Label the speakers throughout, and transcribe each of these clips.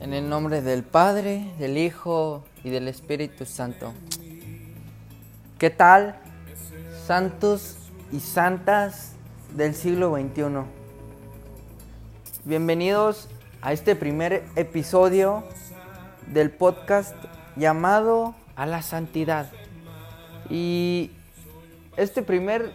Speaker 1: En el nombre del Padre, del Hijo y del Espíritu Santo. ¿Qué tal, santos y santas del siglo XXI? Bienvenidos a este primer episodio del podcast llamado A la Santidad. Y este primer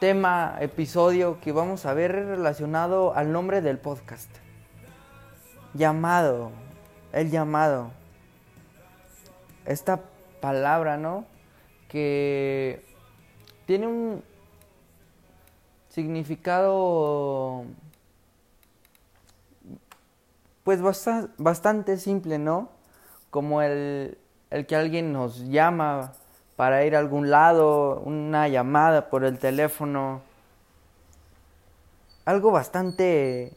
Speaker 1: tema, episodio que vamos a ver relacionado al nombre del podcast. Llamado, el llamado. Esta palabra, ¿no? Que tiene un significado pues bastante simple, ¿no? Como el, el que alguien nos llama para ir a algún lado, una llamada por el teléfono. Algo bastante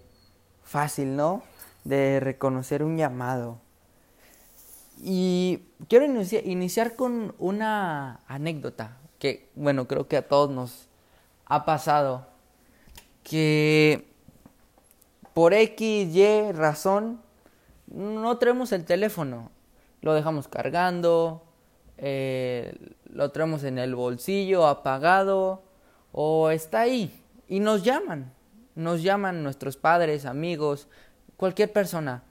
Speaker 1: fácil, ¿no? De reconocer un llamado. Y quiero iniciar con una anécdota que, bueno, creo que a todos nos ha pasado. Que por X, Y razón no traemos el teléfono. Lo dejamos cargando, eh, lo traemos en el bolsillo apagado o está ahí y nos llaman, nos llaman nuestros padres, amigos, cualquier persona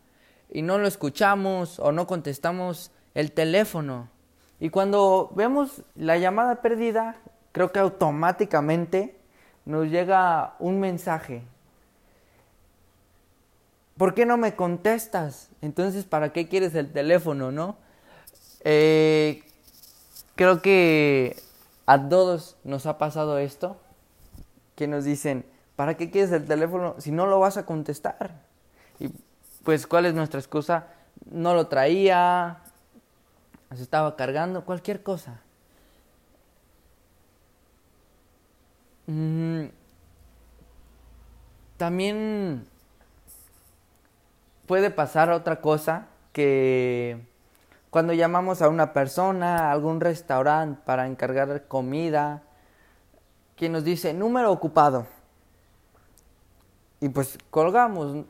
Speaker 1: y no lo escuchamos o no contestamos el teléfono. Y cuando vemos la llamada perdida, creo que automáticamente nos llega un mensaje. ¿Por qué no me contestas? Entonces, ¿para qué quieres el teléfono, no? Eh, creo que a todos nos ha pasado esto, que nos dicen, ¿para qué quieres el teléfono si no lo vas a contestar? Y pues, ¿cuál es nuestra excusa? No lo traía, se estaba cargando, cualquier cosa. Mm, también puede pasar otra cosa que cuando llamamos a una persona, a algún restaurante para encargar comida, que nos dice número ocupado. Y pues colgamos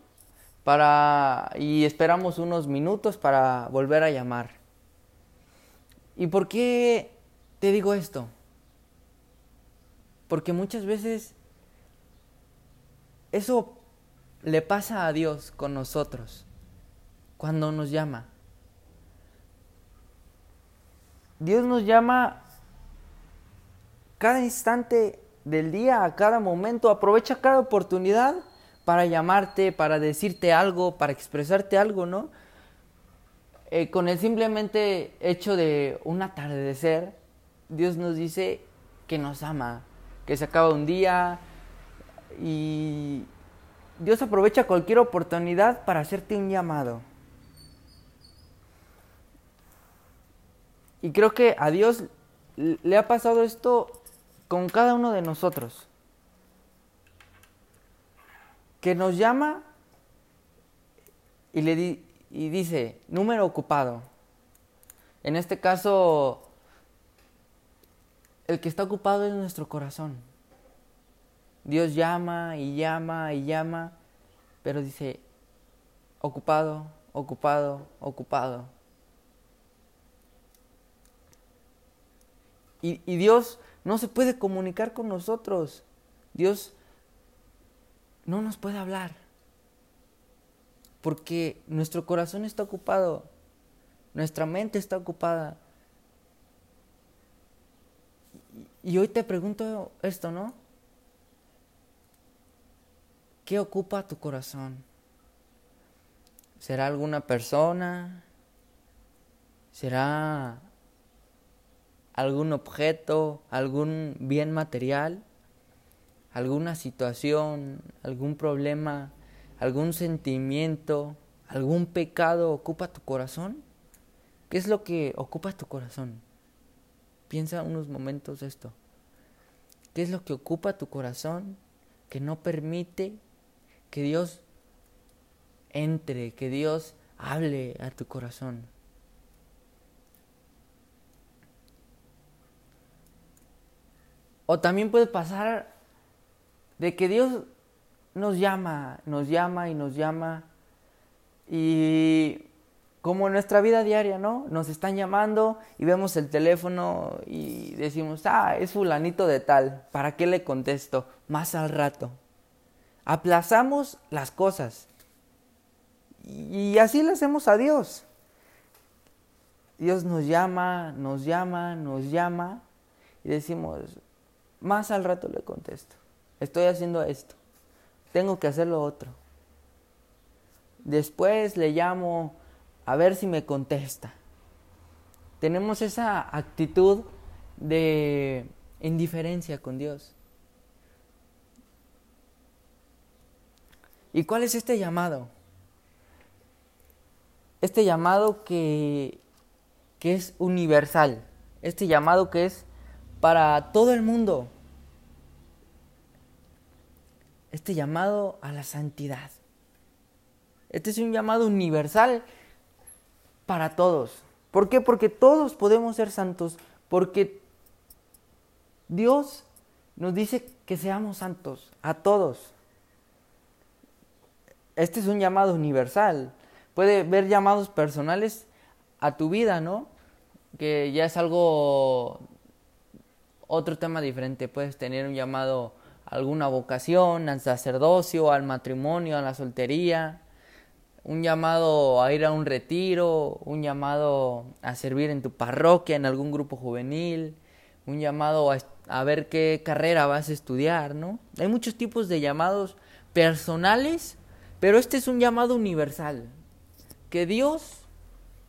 Speaker 1: para y esperamos unos minutos para volver a llamar. ¿Y por qué te digo esto? Porque muchas veces eso le pasa a Dios con nosotros cuando nos llama. Dios nos llama cada instante del día, a cada momento. Aprovecha cada oportunidad para llamarte, para decirte algo, para expresarte algo, ¿no? Eh, con el simplemente hecho de un atardecer, Dios nos dice que nos ama, que se acaba un día y Dios aprovecha cualquier oportunidad para hacerte un llamado. Y creo que a Dios le ha pasado esto con cada uno de nosotros. Que nos llama y, le y dice, número ocupado. En este caso, el que está ocupado es nuestro corazón. Dios llama y llama y llama, pero dice, ocupado, ocupado, ocupado. Y, Dios no se puede comunicar con nosotros. Dios no nos puede hablar. Porque nuestro corazón está ocupado. Nuestra mente está ocupada. Y hoy te pregunto esto, ¿no? ¿Qué ocupa tu corazón? ¿Será alguna persona? ¿Será algún objeto, algún bien material, alguna situación, algún problema, algún sentimiento, algún pecado ocupa tu corazón? ¿Qué es lo que ocupa tu corazón? Piensa unos momentos esto. ¿Qué es lo que ocupa tu corazón que no permite que Dios entre, que Dios hable a tu corazón? O también puede pasar de que Dios nos llama, nos llama y nos llama Y como en nuestra vida diaria, ¿no? Nos están llamando y vemos el teléfono y decimos, ah, es fulanito de tal, ¿para qué le contesto? Más al rato. Aplazamos las cosas. Y así le hacemos a Dios. Dios nos llama, nos llama, nos llama y decimos, más al rato le contesto. Estoy haciendo esto. Tengo que hacer lo otro. Después le llamo a ver si me contesta. Tenemos esa actitud de indiferencia con Dios. ¿Y cuál es este llamado? Este llamado que, que es universal, este llamado que es para todo el mundo, este llamado a la santidad. Este es un llamado universal para todos. ¿Por qué? Porque todos podemos ser santos, porque Dios nos dice que seamos santos, a todos. Este es un llamado universal. Puede ver llamados personales a tu vida, ¿no? Que ya es algo, otro tema diferente. Puedes tener un llamado alguna vocación, al sacerdocio, al matrimonio, a la soltería, un llamado a ir a un retiro, un llamado a servir en tu parroquia, en algún grupo juvenil, un llamado a, ver qué carrera vas a estudiar, ¿no? Hay muchos tipos de llamados personales, pero este es un llamado universal, que Dios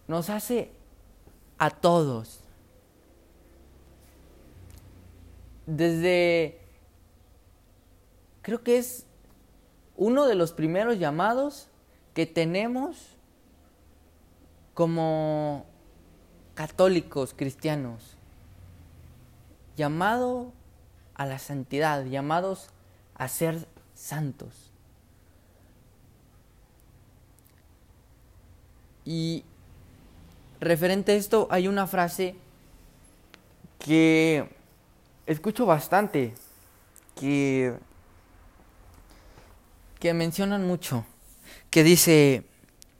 Speaker 1: nos hace a todos. Desde, creo que es uno de los primeros llamados que tenemos como católicos cristianos, llamado a la santidad, llamados a ser santos. Y referente a esto hay una frase que escucho bastante, que, que mencionan mucho que dice,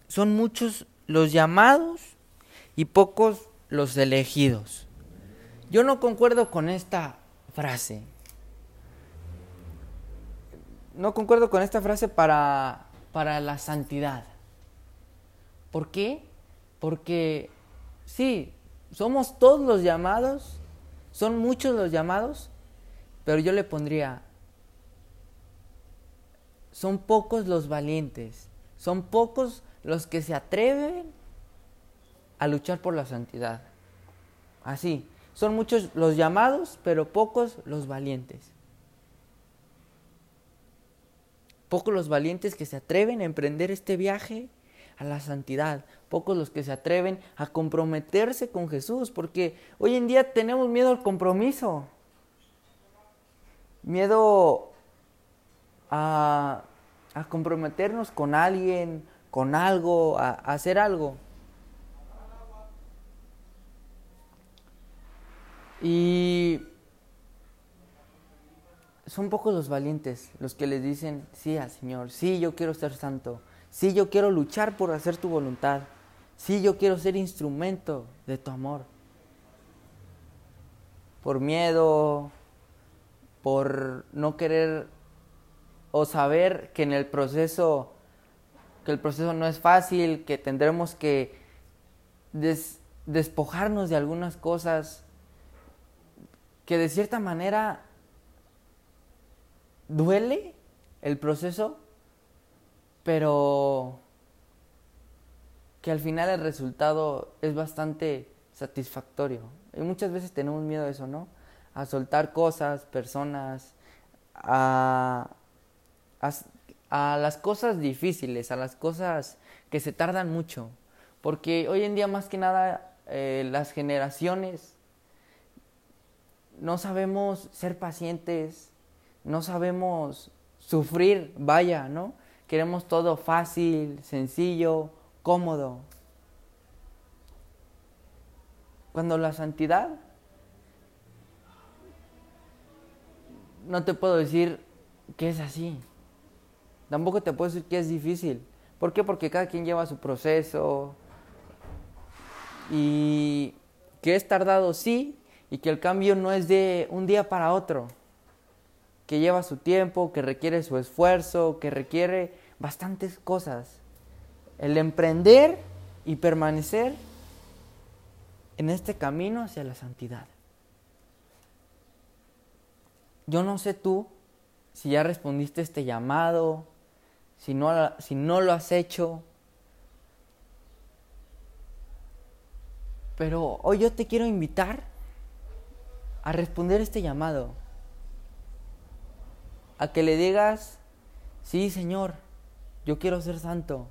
Speaker 1: son muchos los llamados y pocos los elegidos. Yo no concuerdo con esta frase. No concuerdo con esta frase para, para la santidad. ¿Por qué? Porque sí, somos todos los llamados, son muchos los llamados, pero yo le pondría, son pocos los valientes. Son pocos los que se atreven a luchar por la santidad. Así, son muchos los llamados, pero pocos los valientes. Pocos los valientes que se atreven a emprender este viaje a la santidad. Pocos los que se atreven a comprometerse con Jesús, porque hoy en día tenemos miedo al compromiso. Miedo a a comprometernos con alguien, con algo, a, hacer algo. Y son pocos los valientes los que le dicen, sí al Señor, sí yo quiero ser santo, sí yo quiero luchar por hacer tu voluntad, sí yo quiero ser instrumento de tu amor. Por miedo, por no querer o saber que en el proceso, que el proceso no es fácil, que tendremos que despojarnos de algunas cosas, que de cierta manera duele el proceso, pero que al final el resultado es bastante satisfactorio. Y muchas veces tenemos miedo a eso, ¿no? A soltar cosas, personas, a, a, las cosas difíciles, a las cosas que se tardan mucho. Porque hoy en día más que nada eh, las generaciones no sabemos ser pacientes, no sabemos sufrir, vaya, ¿no? Queremos todo fácil, sencillo, cómodo. Cuando la santidad, no te puedo decir que es así. Tampoco te puedo decir que es difícil, ¿Por qué? Porque cada quien lleva su proceso y que es tardado, sí, y que el cambio no es de un día para otro, que lleva su tiempo, que requiere su esfuerzo, que requiere bastantes cosas. El emprender y permanecer en este camino hacia la santidad. Yo no sé tú si ya respondiste este llamado, si no, si no lo has hecho, pero hoy yo te quiero invitar a responder este llamado, a que le digas, sí Señor, yo quiero ser santo,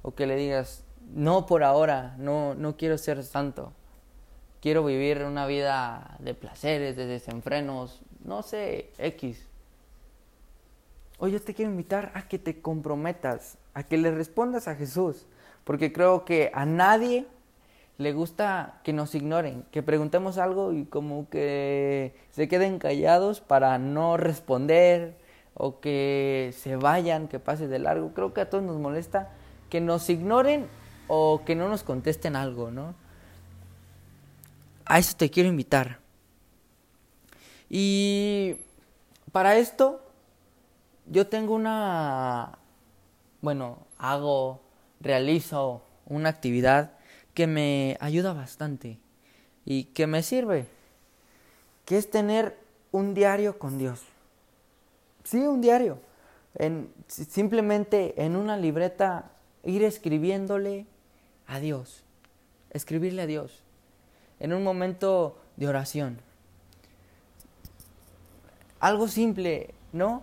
Speaker 1: o que le digas, no por ahora, no, no quiero ser santo. Quiero vivir una vida de placeres, de desenfrenos, no sé, X. Hoy yo te quiero invitar a que te comprometas, a que le respondas a Jesús, porque creo que a nadie le gusta que nos ignoren, que preguntemos algo y como que se queden callados para no responder o que se vayan, que pase de largo. Creo que a todos nos molesta que nos ignoren o que no nos contesten algo, ¿no? A eso te quiero invitar. Y para esto, yo tengo una, bueno, hago, realizo una actividad que me ayuda bastante y que me sirve, que es tener un diario con Dios. Sí, un diario. En, simplemente en una libreta ir escribiéndole a Dios, escribirle a Dios en un momento de oración. Algo simple, ¿no?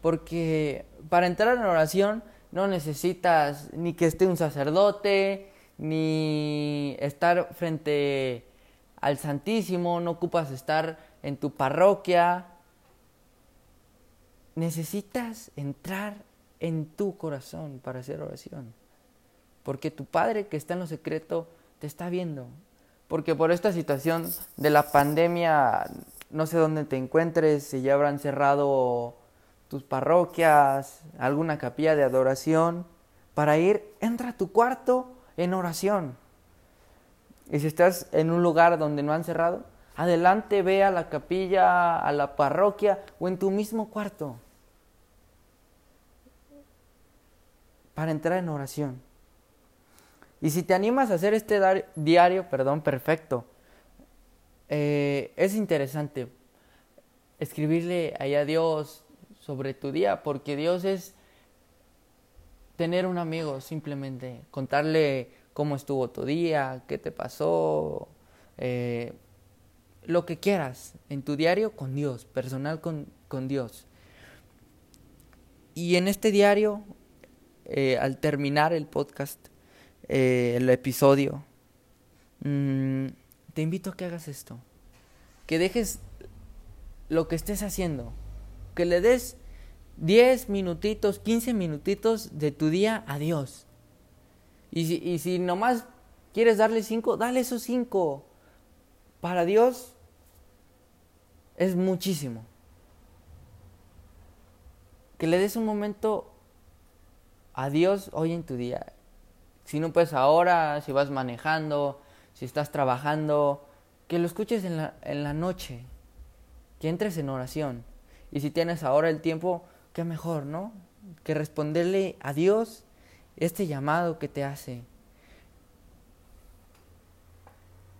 Speaker 1: Porque para entrar en oración no necesitas ni que esté un sacerdote, ni estar frente al Santísimo, no ocupas estar en tu parroquia. Necesitas entrar en tu corazón para hacer oración. Porque tu Padre que está en lo secreto te está viendo porque por esta situación de la pandemia, no sé dónde te encuentres, si ya habrán cerrado tus parroquias, alguna capilla de adoración, para ir, entra a tu cuarto en oración. Y si estás en un lugar donde no han cerrado, adelante ve a la capilla, a la parroquia o en tu mismo cuarto para entrar en oración. Y si te animas a hacer este diario, perdón, perfecto. Eh, es interesante escribirle ahí a Dios sobre tu día, porque Dios es tener un amigo, simplemente contarle cómo estuvo tu día, qué te pasó, eh, lo que quieras en tu diario con Dios, personal con, con Dios. Y en este diario, eh, al terminar el podcast, eh, el episodio, mm, te invito a que hagas esto. Que dejes lo que estés haciendo. Que le des 10 minutitos, 15 minutitos de tu día a Dios. Y si, nomás quieres darle 5, dale esos 5. Para Dios es muchísimo. Que le des un momento a Dios hoy en tu día. Si no puedes ahora, si vas manejando, si estás trabajando, que lo escuches en la noche, que entres en oración. Y si tienes ahora el tiempo, qué mejor, ¿no? Que responderle a Dios este llamado que te hace.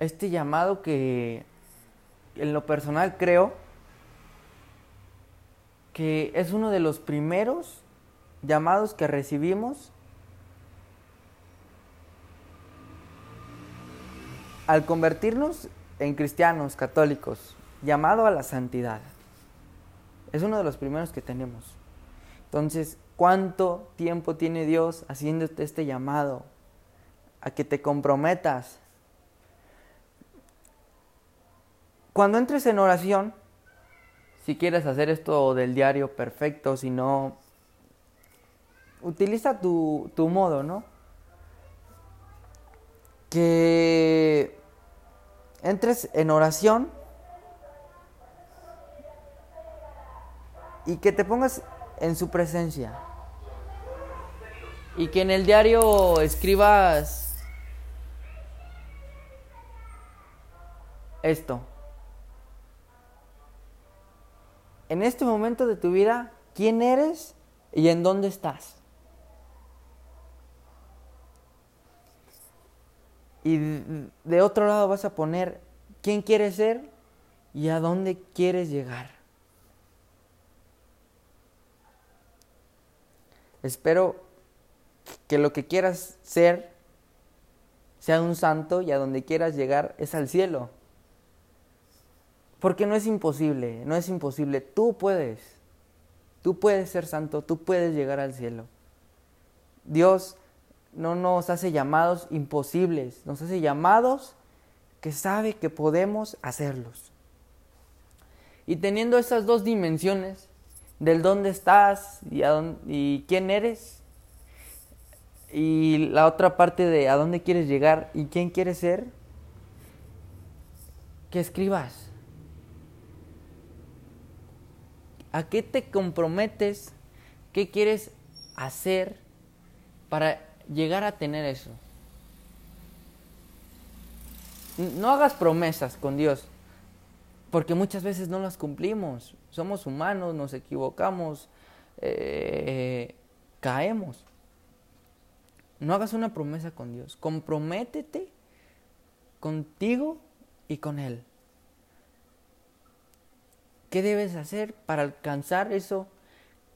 Speaker 1: Este llamado que en lo personal creo que es uno de los primeros llamados que recibimos al convertirnos en cristianos católicos, llamado a la santidad, es uno de los primeros que tenemos. Entonces, ¿cuánto tiempo tiene Dios haciéndote este llamado a que te comprometas? Cuando entres en oración, si quieres hacer esto del diario perfecto, si no, utiliza tu, tu modo, ¿no? Que entres en oración y que te pongas en su presencia. Y que en el diario escribas esto. En este momento de tu vida, ¿quién eres y en dónde estás? Y de otro lado vas a poner quién quieres ser y a dónde quieres llegar. Espero que lo que quieras ser sea un santo y a donde quieras llegar es al cielo. Porque no es imposible, no es imposible. Tú puedes. Tú puedes ser santo, tú puedes llegar al cielo. Dios no nos hace llamados imposibles, nos hace llamados que sabe que podemos hacerlos. Y teniendo esas dos dimensiones, del dónde estás y, y quién eres, y la otra parte de a dónde quieres llegar y quién quieres ser, que escribas. ¿A qué te comprometes? ¿Qué quieres hacer para llegar a tener eso? No hagas promesas con Dios, porque muchas veces no las cumplimos. Somos humanos, nos equivocamos, eh, caemos. No hagas una promesa con Dios. Comprométete contigo y con Él. ¿Qué debes hacer para alcanzar eso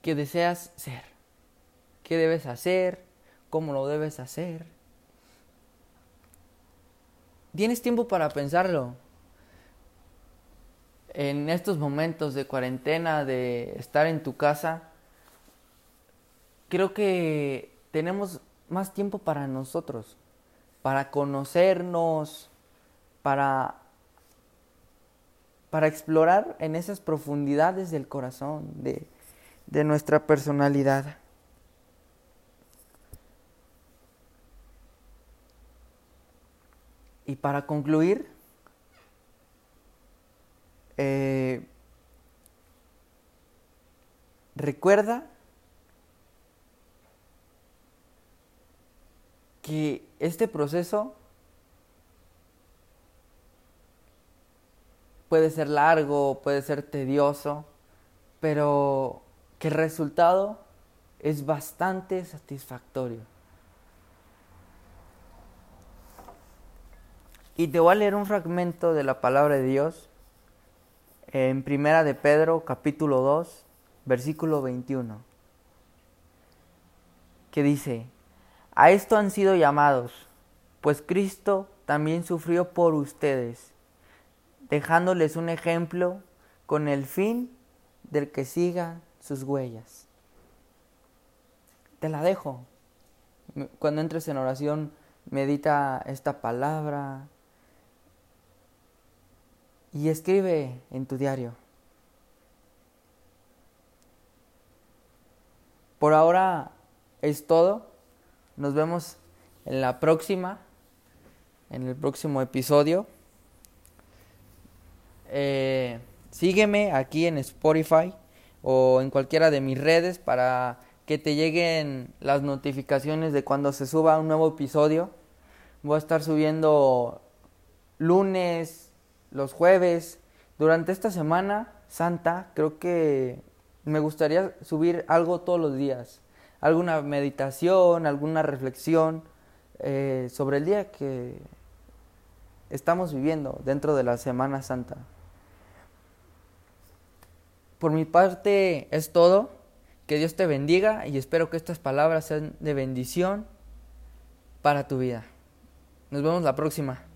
Speaker 1: que deseas ser? ¿Qué debes hacer? ¿Cómo lo debes hacer? Tienes tiempo para pensarlo. En estos momentos de cuarentena, de estar en tu casa, creo que tenemos más tiempo para nosotros, para conocernos, para para explorar en esas profundidades del corazón, de, de nuestra personalidad. Y para concluir, eh, recuerda que este proceso puede ser largo, puede ser tedioso, pero que el resultado es bastante satisfactorio. Y te voy a leer un fragmento de la palabra de Dios en Primera de Pedro, capítulo 2, versículo 21, que dice, a esto han sido llamados, pues Cristo también sufrió por ustedes dejándoles un ejemplo con el fin del que siga sus huellas. Te la dejo. Cuando entres en oración, medita esta palabra y escribe en tu diario. Por ahora es todo. Nos vemos en la próxima, en el próximo episodio. Eh, sígueme aquí en Spotify o en cualquiera de mis redes para que te lleguen las notificaciones de cuando se suba un nuevo episodio. Voy a estar subiendo lunes, los jueves. Durante esta semana santa creo que me gustaría subir algo todos los días. Alguna meditación, alguna reflexión eh, sobre el día que estamos viviendo dentro de la Semana Santa. Por mi parte es todo. Que Dios te bendiga y espero que estas palabras sean de bendición para tu vida. Nos vemos la próxima.